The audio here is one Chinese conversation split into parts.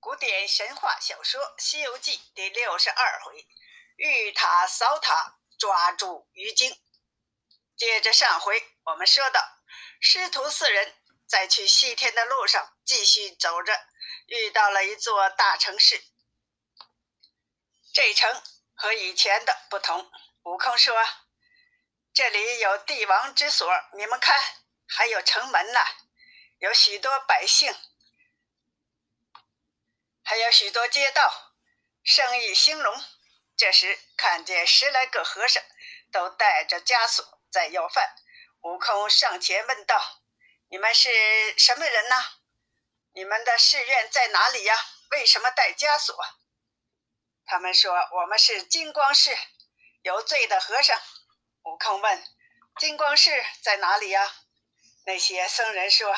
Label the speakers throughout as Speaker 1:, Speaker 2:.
Speaker 1: 古典神话小说《西游记》第六十二回：玉塔扫塔，抓住鱼精。接着上回我们说到，师徒四人在去西天的路上继续走着，遇到了一座大城市。这城和以前的不同。悟空说：“这里有帝王之所，你们看，还有城门呢，有许多百姓。”有许多街道，生意兴隆。这时看见十来个和尚，都带着枷锁在要饭。悟空上前问道：“你们是什么人呢？你们的寺院在哪里呀？为什么带枷锁？”他们说：“我们是金光寺有罪的和尚。”悟空问：“金光寺在哪里呀？”那些僧人说：“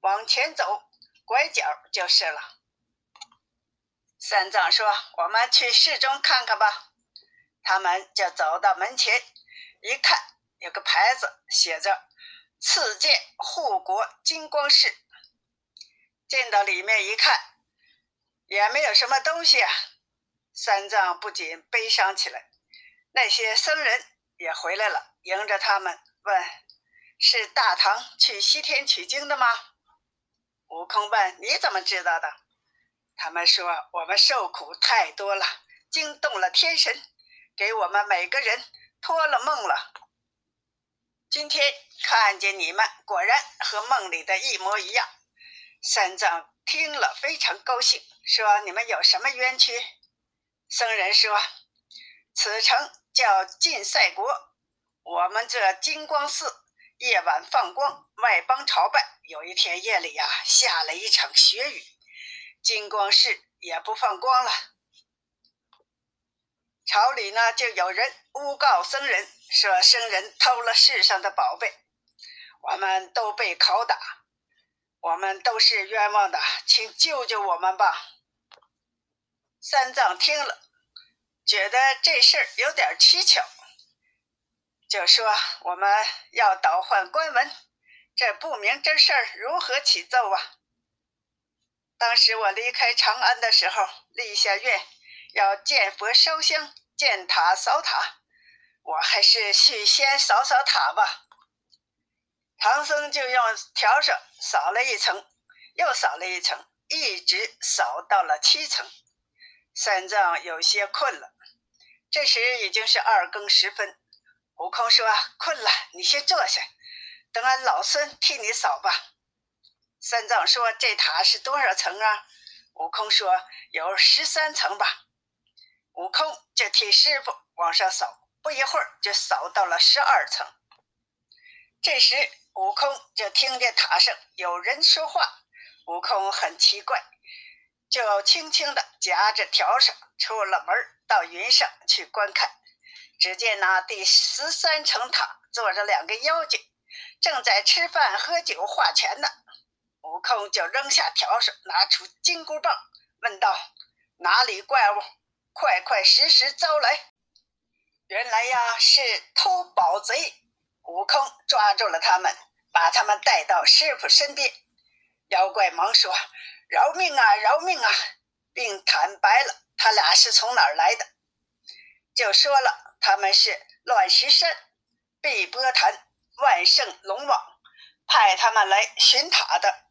Speaker 1: 往前走，拐角就是了。”三藏说：“我们去寺中看看吧。”他们就走到门前，一看有个牌子，写着“赐剑护国金光寺”。进到里面一看，也没有什么东西啊。三藏不仅悲伤起来。那些僧人也回来了，迎着他们问：“是大唐去西天取经的吗？”悟空问：“你怎么知道的？”他们说：“我们受苦太多了，惊动了天神，给我们每个人托了梦了。今天看见你们，果然和梦里的一模一样。”三藏听了非常高兴，说：“你们有什么冤屈？”僧人说：“此城叫晋赛国，我们这金光寺夜晚放光，外邦朝拜。有一天夜里呀，下了一场雪雨。”金光寺也不放光了，朝里呢就有人诬告僧人，说僧人偷了世上的宝贝，我们都被拷打，我们都是冤枉的，请救救我们吧。三藏听了，觉得这事儿有点蹊跷，就说我们要倒换官文，这不明真事儿如何起奏啊？当时我离开长安的时候，立下愿要见佛烧香，见塔扫塔。我还是去先扫扫塔吧。唐僧就用笤帚扫了一层，又扫了一层，一直扫到了七层。三藏有些困了。这时已经是二更时分。悟空说：“困了，你先坐下，等俺老孙替你扫吧。”三藏说：“这塔是多少层啊？”悟空说：“有十三层吧。”悟空就替师傅往上扫，不一会儿就扫到了十二层。这时，悟空就听见塔上有人说话。悟空很奇怪，就轻轻地夹着笤帚出了门，到云上去观看。只见那第十三层塔坐着两个妖精，正在吃饭、喝酒、画拳呢。悟空就扔下笤帚，拿出金箍棒，问道：“哪里怪物？快快实实招来！” 原来呀，是偷宝贼。悟空抓住了他们，把他们带到师傅身边。妖怪忙说：“饶命啊，饶命啊！”并坦白了他俩是从哪儿来的，就说了他们是乱石山、碧波潭、万圣龙王派他们来寻塔的。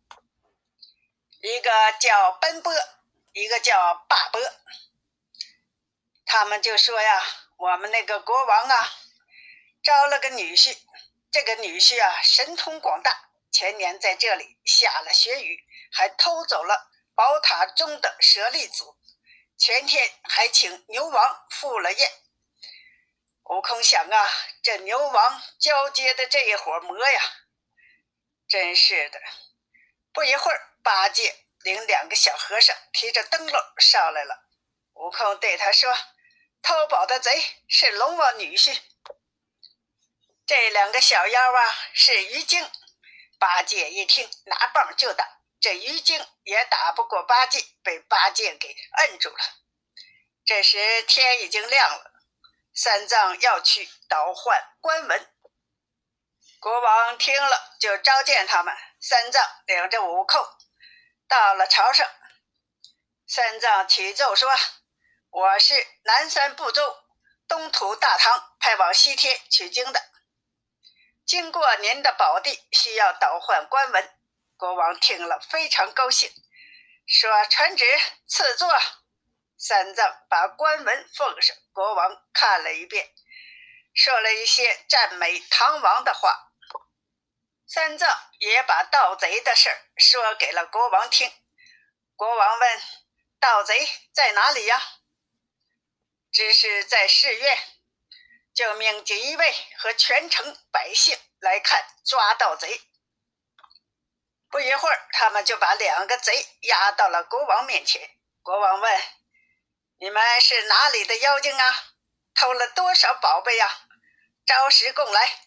Speaker 1: 一个叫奔波，一个叫霸波。他们就说呀：“我们那个国王啊，招了个女婿，这个女婿啊神通广大，前年在这里下了雪雨，还偷走了宝塔中的舍利子，前天还请牛王赴了宴。”悟空想啊，这牛王交接的这一伙魔呀，真是的，不一会儿。八戒领两个小和尚提着灯笼上来了。悟空对他说：“偷宝的贼是龙王女婿，这两个小妖啊是鱼精。”八戒一听，拿棒就打。这鱼精也打不过八戒，被八戒给摁住了。这时天已经亮了，三藏要去倒换官文。国王听了，就召见他们。三藏领着悟空。到了朝上，三藏启奏说：“我是南山部洲东土大唐派往西天取经的，经过您的宝地，需要倒换官文。”国王听了非常高兴，说：“传旨赐座。”三藏把官文奉上，国王看了一遍，说了一些赞美唐王的话。三藏也把盗贼的事儿说给了国王听。国王问：“盗贼在哪里呀？”只是在寺院，就命锦衣卫和全城百姓来看抓盗贼。不一会儿，他们就把两个贼押到了国王面前。国王问：“你们是哪里的妖精啊？偷了多少宝贝呀？招实供来。”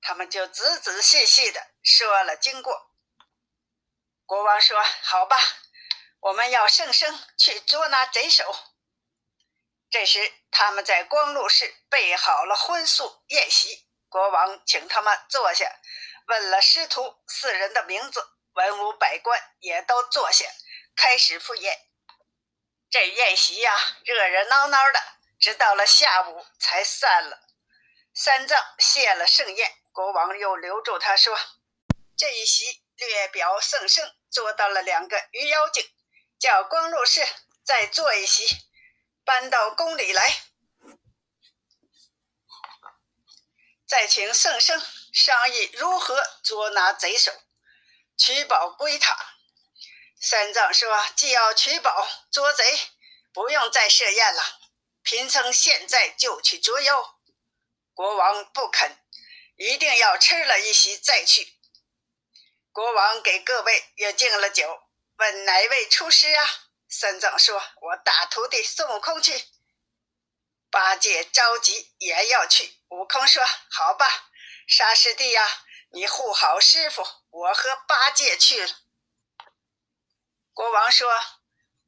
Speaker 1: 他们就仔仔细细的说了经过。国王说：“好吧，我们要圣生去捉拿贼首。”这时，他们在光禄寺备好了荤素宴席。国王请他们坐下，问了师徒四人的名字。文武百官也都坐下，开始赴宴。这宴席呀，热热闹闹的，直到了下午才散了。三藏谢了盛宴，国王又留住他说：“这一席略表圣圣，捉到了两个鱼妖精，叫光禄氏再做一席，搬到宫里来，再请圣圣商议如何捉拿贼首。”取宝归他。三藏说：“既要取宝捉贼，不用再设宴了。贫僧现在就去捉妖。”国王不肯，一定要吃了一席再去。国王给各位也敬了酒，问哪位出师啊？三藏说：“我大徒弟孙悟空去。”八戒着急也要去。悟空说：“好吧，沙师弟呀。”你护好师傅，我和八戒去了。国王说：“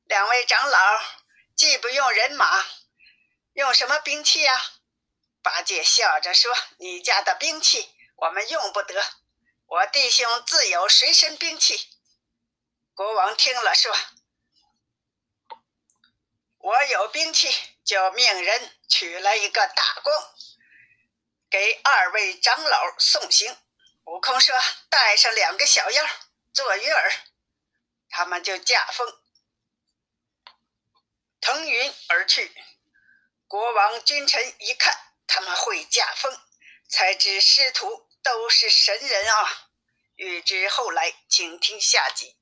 Speaker 1: 两位长老既不用人马，用什么兵器呀？”八戒笑着说：“你家的兵器我们用不得，我弟兄自有随身兵器。”国王听了说：“我有兵器，就命人取了一个大弓，给二位长老送行。”悟空说：“带上两个小妖做鱼饵，他们就驾风腾云而去。”国王君臣一看他们会驾风，才知师徒都是神人啊！欲知后来，请听下集。